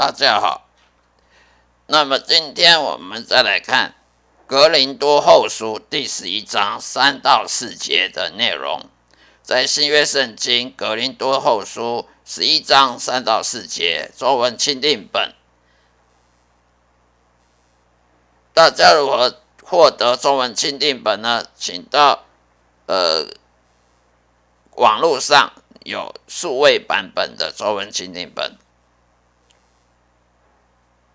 大家好，那么今天我们再来看《格林多后书》第十一章三到四节的内容，在新约圣经《格林多后书》十一章三到四节，中文钦定本。大家如何获得中文钦定本呢？请到呃网络上有数位版本的中文钦定本。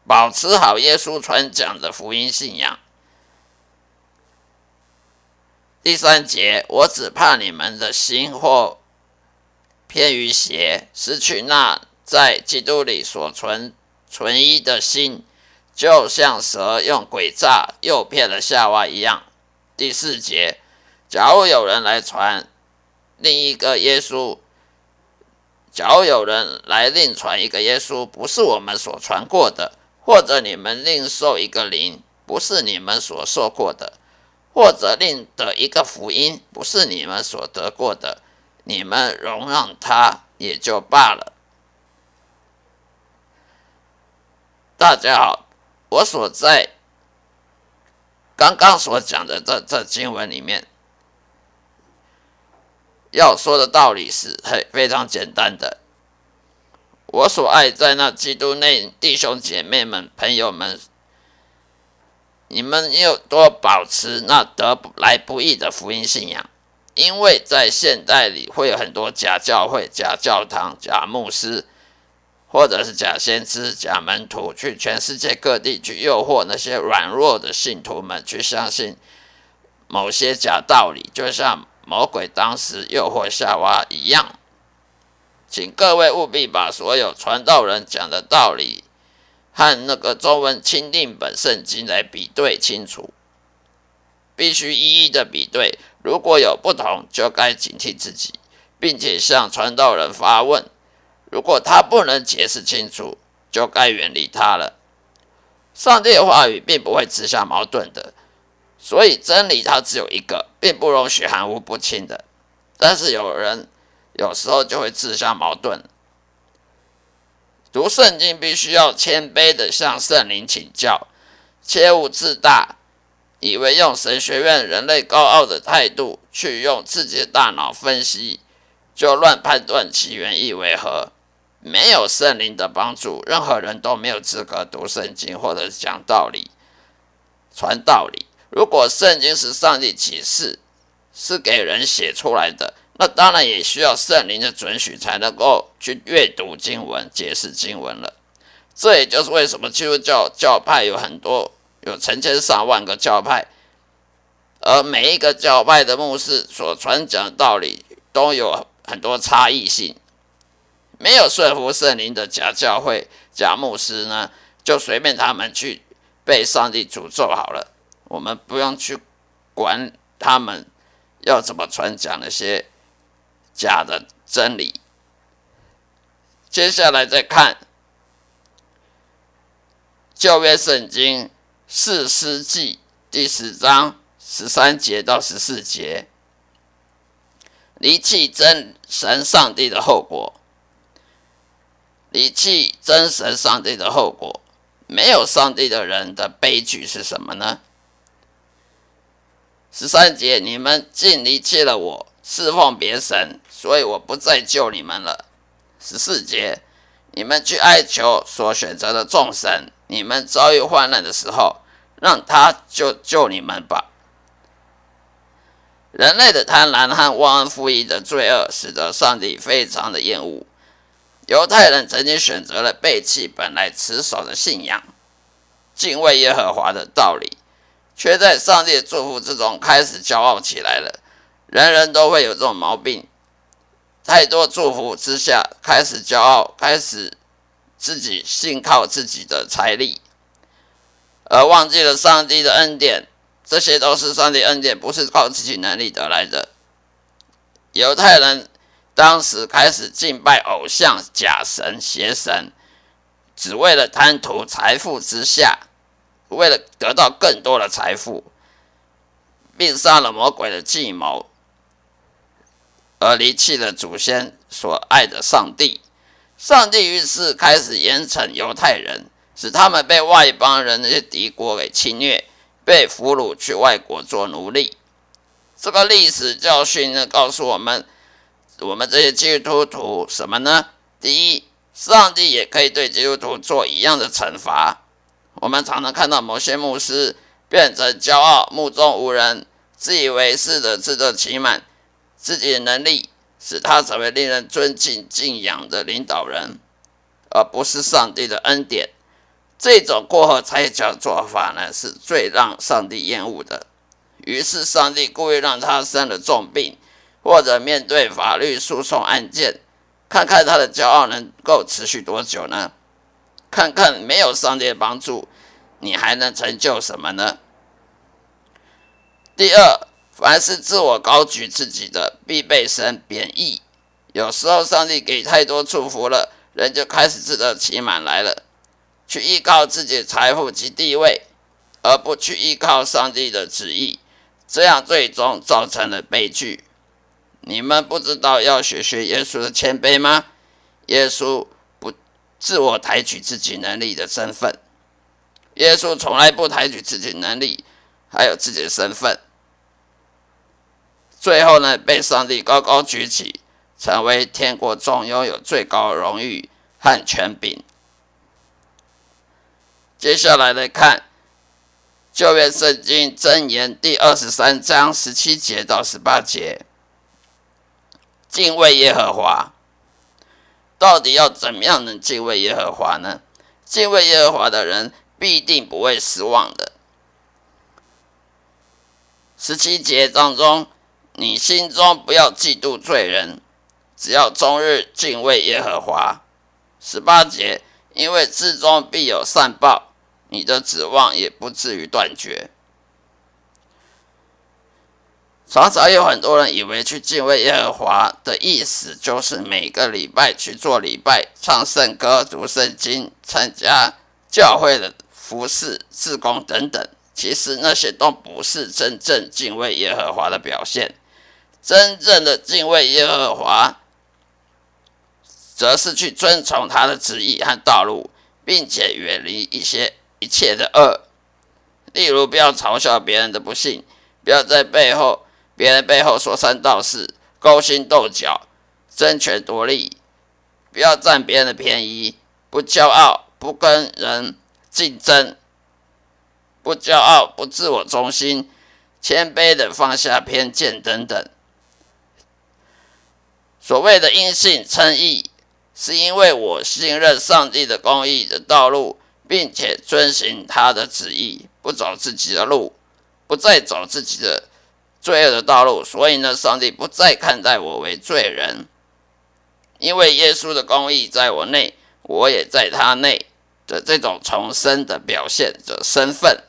保持好耶稣传讲的福音信仰。第三节，我只怕你们的心或偏于邪，失去那在基督里所存存一的心，就像蛇用诡诈诱骗了夏娃一样。第四节，假如有人来传另一个耶稣，假如有人来另传一个耶稣，不是我们所传过的。或者你们另受一个灵，不是你们所受过的；或者另得一个福音，不是你们所得过的，你们容让他也就罢了。大家好，我所在刚刚所讲的这这经文里面，要说的道理是很非常简单的。我所爱在那基督内弟兄姐妹们、朋友们，你们又多保持那得来不易的福音信仰，因为在现代里会有很多假教会、假教堂、假牧师，或者是假先知、假门徒，去全世界各地去诱惑那些软弱的信徒们去相信某些假道理，就像魔鬼当时诱惑夏娃一样。请各位务必把所有传道人讲的道理和那个中文钦定本圣经来比对清楚，必须一一的比对。如果有不同，就该警惕自己，并且向传道人发问。如果他不能解释清楚，就该远离他了。上帝的话语并不会自相矛盾的，所以真理它只有一个，并不容许含糊不清的。但是有人。有时候就会自相矛盾。读圣经必须要谦卑的向圣灵请教，切勿自大，以为用神学院人类高傲的态度去用自己的大脑分析，就乱判断其原意为何。没有圣灵的帮助，任何人都没有资格读圣经或者讲道理、传道理。如果圣经是上帝启示，是给人写出来的。那当然也需要圣灵的准许，才能够去阅读经文、解释经文了。这也就是为什么基督教教派有很多，有成千上万个教派，而每一个教派的牧师所传讲的道理都有很多差异性。没有顺服圣灵的假教会、假牧师呢，就随便他们去被上帝诅咒好了。我们不用去管他们要怎么传讲那些假的真理。接下来再看旧约圣经四世纪第十章十三节到十四节，离弃真神上帝的后果。离弃真神上帝的后果，没有上帝的人的悲剧是什么呢？十三节，你们竟离弃了我，侍奉别神，所以我不再救你们了。十四节，你们去哀求所选择的众神，你们遭遇患难的时候，让他救救你们吧。人类的贪婪和忘恩负义的罪恶，使得上帝非常的厌恶。犹太人曾经选择了背弃本来持守的信仰，敬畏耶和华的道理，却在上帝的祝福之中开始骄傲起来了。人人都会有这种毛病，太多祝福之下开始骄傲，开始自己信靠自己的财力，而忘记了上帝的恩典。这些都是上帝恩典，不是靠自己能力得来的。犹太人。当时开始敬拜偶像、假神、邪神，只为了贪图财富之下，为了得到更多的财富，并杀了魔鬼的计谋，而离弃了祖先所爱的上帝。上帝于是开始严惩犹太人，使他们被外邦人那些敌国给侵略，被俘虏去外国做奴隶。这个历史教训呢，告诉我们。我们这些基督徒什么呢？第一，上帝也可以对基督徒做一样的惩罚。我们常常看到某些牧师变成骄傲、目中无人、自以为是的自得其满，自己的能力使他成为令人尊敬敬仰的领导人，而不是上帝的恩典。这种过河拆桥做法呢，是最让上帝厌恶的。于是，上帝故意让他生了重病。或者面对法律诉讼案件，看看他的骄傲能够持续多久呢？看看没有上帝的帮助，你还能成就什么呢？第二，凡是自我高举自己的，必被神贬义。有时候上帝给太多祝福了，人就开始自得其满来了，去依靠自己的财富及地位，而不去依靠上帝的旨意，这样最终造成了悲剧。你们不知道要学学耶稣的谦卑吗？耶稣不自我抬举自己能力的身份，耶稣从来不抬举自己能力，还有自己的身份。最后呢，被上帝高高举起，成为天国中拥有最高荣誉和权柄。接下来来看旧约圣经箴言第二十三章十七节到十八节。敬畏耶和华，到底要怎么样能敬畏耶和华呢？敬畏耶和华的人必定不会失望的。十七节当中，你心中不要嫉妒罪人，只要终日敬畏耶和华。十八节，因为至终必有善报，你的指望也不至于断绝。常常有很多人以为去敬畏耶和华的意思就是每个礼拜去做礼拜、唱圣歌、读圣经、参加教会的服饰、自工等等。其实那些都不是真正敬畏耶和华的表现。真正的敬畏耶和华，则是去遵从他的旨意和道路，并且远离一些一切的恶。例如，不要嘲笑别人的不幸，不要在背后。别人背后说三道四，勾心斗角，争权夺利，不要占别人的便宜，不骄傲，不跟人竞争，不骄傲，不自我中心，谦卑的放下偏见等等。所谓的因信称义，是因为我信任上帝的公义的道路，并且遵循他的旨意，不走自己的路，不再走自己的。罪恶的道路，所以呢，上帝不再看待我为罪人，因为耶稣的公义在我内，我也在他内的这种重生的表现的身份，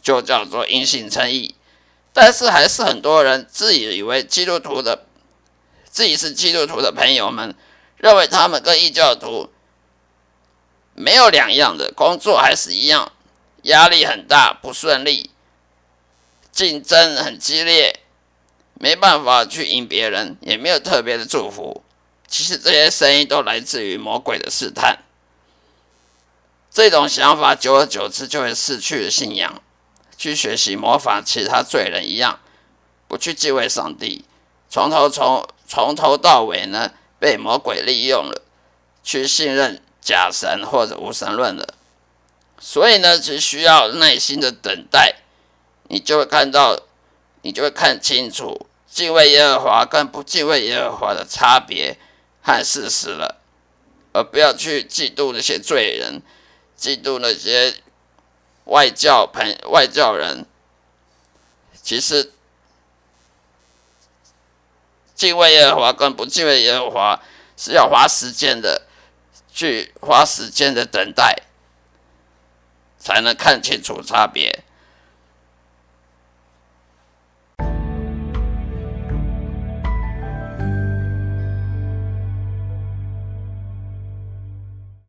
就叫做因信称义。但是还是很多人自以为基督徒的，自己是基督徒的朋友们，认为他们跟异教徒没有两样的工作还是一样，压力很大，不顺利，竞争很激烈，没办法去赢别人，也没有特别的祝福。其实这些声音都来自于魔鬼的试探。这种想法久而久之就会失去了信仰。去学习模仿其他罪人一样，不去敬畏上帝，从头从从头到尾呢被魔鬼利用了，去信任假神或者无神论了。所以呢，只需要耐心的等待，你就会看到，你就会看清楚敬畏耶和华跟不敬畏耶和华的差别和事实了，而不要去嫉妒那些罪人，嫉妒那些。外教朋外教人，其实敬畏耶和华跟不敬畏耶和华是要花时间的，去花时间的等待，才能看清楚差别。